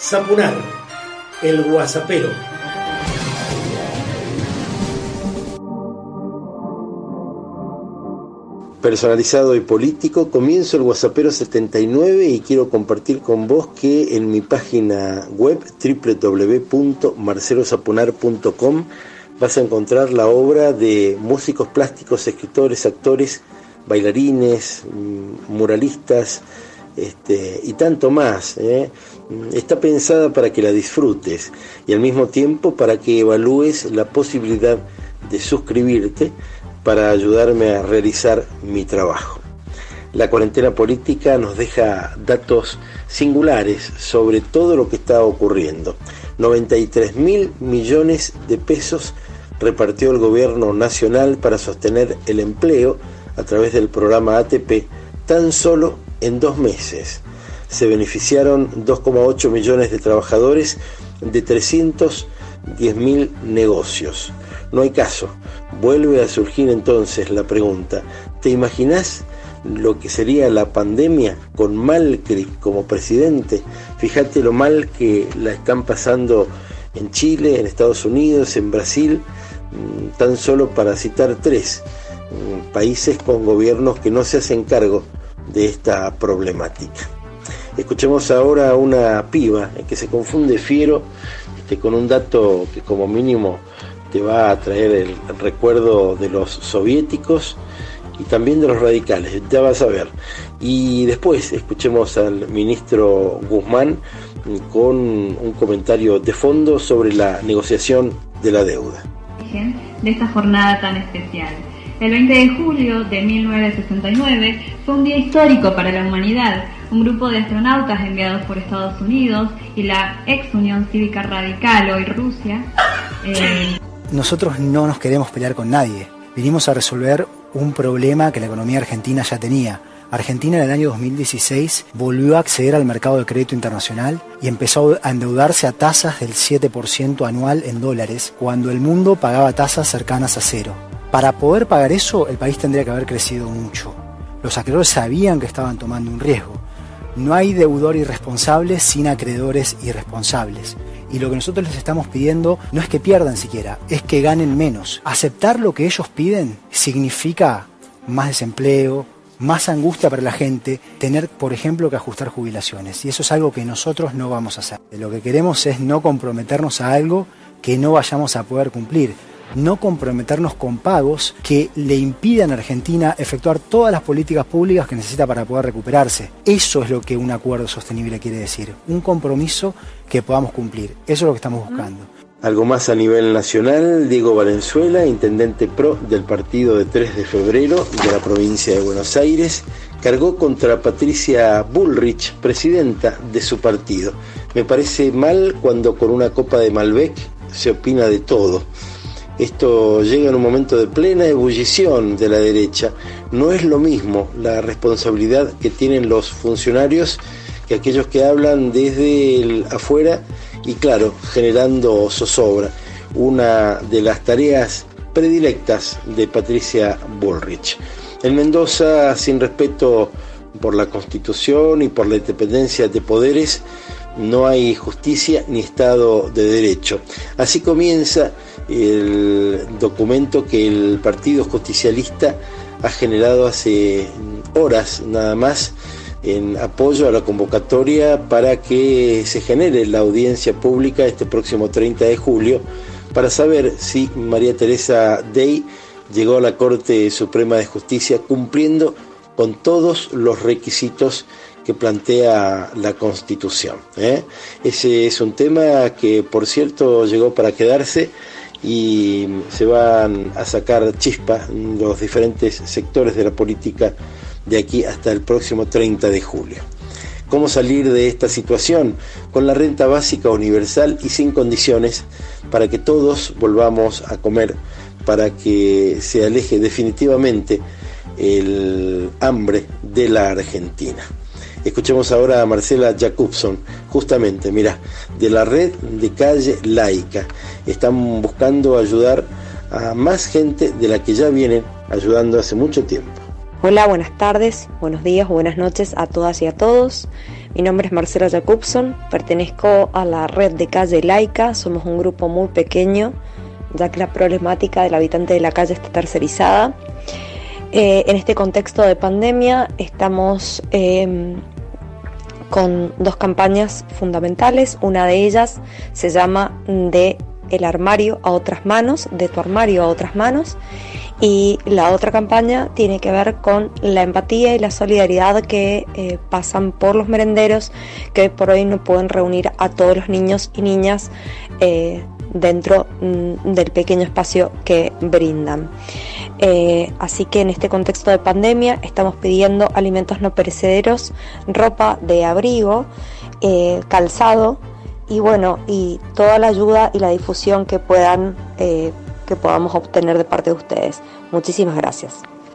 Zapunar, el guasapero. Personalizado y político, comienzo el Guasapero 79 y quiero compartir con vos que en mi página web www.marcelosapunar.com vas a encontrar la obra de músicos plásticos, escritores, actores, bailarines, mm, muralistas este, y tanto más. ¿eh? Está pensada para que la disfrutes y al mismo tiempo para que evalúes la posibilidad de suscribirte para ayudarme a realizar mi trabajo. La cuarentena política nos deja datos singulares sobre todo lo que está ocurriendo. 93 mil millones de pesos repartió el gobierno nacional para sostener el empleo a través del programa ATP tan solo en dos meses. Se beneficiaron 2,8 millones de trabajadores de 310 mil negocios. No hay caso. Vuelve a surgir entonces la pregunta, ¿te imaginas lo que sería la pandemia con Malcri como presidente? Fíjate lo mal que la están pasando en Chile, en Estados Unidos, en Brasil, mm, tan solo para citar tres mm, países con gobiernos que no se hacen cargo de esta problemática. Escuchemos ahora a una piba que se confunde fiero este, con un dato que como mínimo te va a traer el recuerdo de los soviéticos y también de los radicales, ya vas a ver. Y después escuchemos al ministro Guzmán con un comentario de fondo sobre la negociación de la deuda. De esta jornada tan especial. El 20 de julio de 1969 fue un día histórico para la humanidad. Un grupo de astronautas enviados por Estados Unidos y la ex Unión Cívica Radical, hoy Rusia, eh, nosotros no nos queremos pelear con nadie. Vinimos a resolver un problema que la economía argentina ya tenía. Argentina en el año 2016 volvió a acceder al mercado de crédito internacional y empezó a endeudarse a tasas del 7% anual en dólares, cuando el mundo pagaba tasas cercanas a cero. Para poder pagar eso, el país tendría que haber crecido mucho. Los acreedores sabían que estaban tomando un riesgo. No hay deudor irresponsable sin acreedores irresponsables. Y lo que nosotros les estamos pidiendo no es que pierdan siquiera, es que ganen menos. Aceptar lo que ellos piden significa más desempleo, más angustia para la gente, tener, por ejemplo, que ajustar jubilaciones. Y eso es algo que nosotros no vamos a hacer. Lo que queremos es no comprometernos a algo que no vayamos a poder cumplir no comprometernos con pagos que le impidan a Argentina efectuar todas las políticas públicas que necesita para poder recuperarse. Eso es lo que un acuerdo sostenible quiere decir, un compromiso que podamos cumplir. Eso es lo que estamos buscando. Algo más a nivel nacional, Diego Valenzuela, intendente pro del partido de 3 de febrero de la provincia de Buenos Aires, cargó contra Patricia Bullrich, presidenta de su partido. Me parece mal cuando con una copa de Malbec se opina de todo. Esto llega en un momento de plena ebullición de la derecha. No es lo mismo la responsabilidad que tienen los funcionarios que aquellos que hablan desde el afuera y claro, generando zozobra. Una de las tareas predilectas de Patricia Bullrich. En Mendoza, sin respeto por la Constitución y por la independencia de poderes, no hay justicia ni Estado de Derecho. Así comienza el documento que el Partido Justicialista ha generado hace horas nada más en apoyo a la convocatoria para que se genere la audiencia pública este próximo 30 de julio para saber si María Teresa Day llegó a la Corte Suprema de Justicia cumpliendo con todos los requisitos que plantea la Constitución. ¿eh? Ese es un tema que, por cierto, llegó para quedarse y se van a sacar chispas los diferentes sectores de la política de aquí hasta el próximo 30 de julio. ¿Cómo salir de esta situación? Con la renta básica universal y sin condiciones para que todos volvamos a comer, para que se aleje definitivamente el hambre de la Argentina. Escuchemos ahora a Marcela Jacobson, justamente, mira, de la red de calle laica. Están buscando ayudar a más gente de la que ya vienen ayudando hace mucho tiempo. Hola, buenas tardes, buenos días, buenas noches a todas y a todos. Mi nombre es Marcela Jacobson, pertenezco a la red de calle laica, somos un grupo muy pequeño, ya que la problemática del habitante de la calle está tercerizada. Eh, en este contexto de pandemia estamos em, con dos campañas fundamentales. Una de ellas se llama de el armario a otras manos, de tu armario a otras manos. Y la otra campaña tiene que ver con la empatía y la solidaridad que eh, pasan por los merenderos que por hoy no pueden reunir a todos los niños y niñas eh, dentro mm, del pequeño espacio que brindan. Eh, así que en este contexto de pandemia estamos pidiendo alimentos no perecederos, ropa de abrigo, eh, calzado y bueno, y toda la ayuda y la difusión que puedan, eh, que podamos obtener de parte de ustedes. Muchísimas gracias.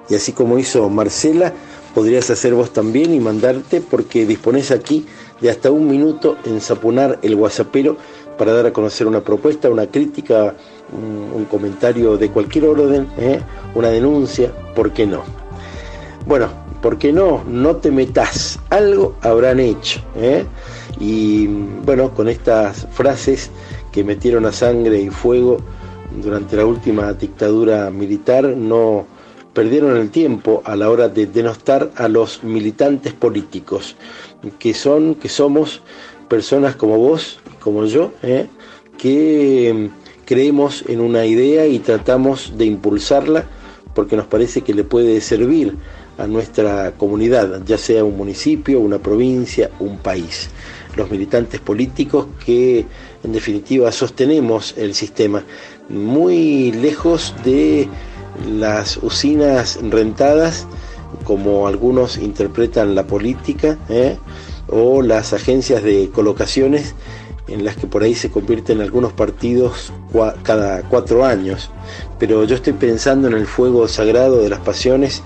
Y así como hizo Marcela, podrías hacer vos también y mandarte porque dispones aquí de hasta un minuto en saponar el guasapero para dar a conocer una propuesta, una crítica, un, comentario de cualquier orden, ¿eh? una denuncia, ¿por qué no? Bueno, ¿por qué no? No te metas, algo habrán hecho. ¿eh? Y bueno, con estas frases que metieron a sangre y fuego durante la última dictadura militar, no perdieron el tiempo a la hora de denostar a los militantes políticos, que son, que somos personas como vos, como yo, ¿eh? que creemos en una idea y tratamos de impulsarla porque nos parece que le puede servir a nuestra comunidad, ya sea un municipio, una provincia, un país. Los militantes políticos que en definitiva sostenemos el sistema, muy lejos de las usinas rentadas, como algunos interpretan la política, ¿eh? o las agencias de colocaciones en las que por ahí se convierten algunos partidos cada cuatro años. Pero yo estoy pensando en el fuego sagrado de las pasiones,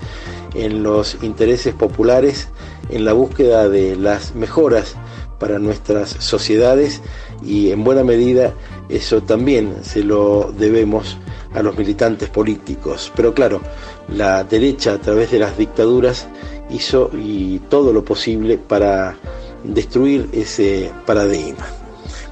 en los intereses populares, en la búsqueda de las mejoras para nuestras sociedades y en buena medida eso también se lo debemos a los militantes políticos. Pero claro, la derecha a través de las dictaduras hizo y todo lo posible para destruir ese paradigma.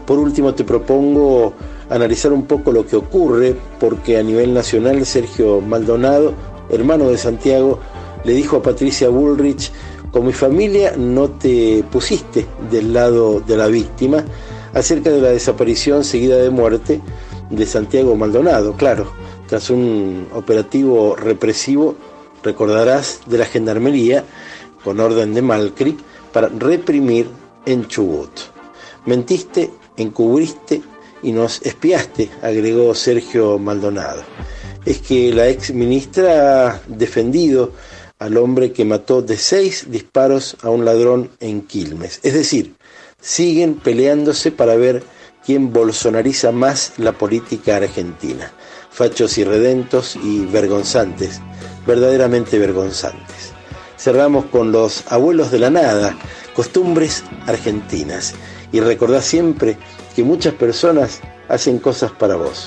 Por último, te propongo analizar un poco lo que ocurre, porque a nivel nacional Sergio Maldonado, hermano de Santiago, le dijo a Patricia Bullrich, con mi familia no te pusiste del lado de la víctima acerca de la desaparición seguida de muerte de Santiago Maldonado, claro, tras un operativo represivo, recordarás, de la Gendarmería, con orden de Malcri, para reprimir en Chubut. Mentiste encubriste y nos espiaste, agregó Sergio Maldonado. Es que la ex ministra ha defendido al hombre que mató de seis disparos a un ladrón en Quilmes. Es decir, siguen peleándose para ver quién bolsonariza más la política argentina. Fachos y redentos y vergonzantes, verdaderamente vergonzantes. Cerramos con los abuelos de la nada, costumbres argentinas y recordá siempre que muchas personas hacen cosas para vos.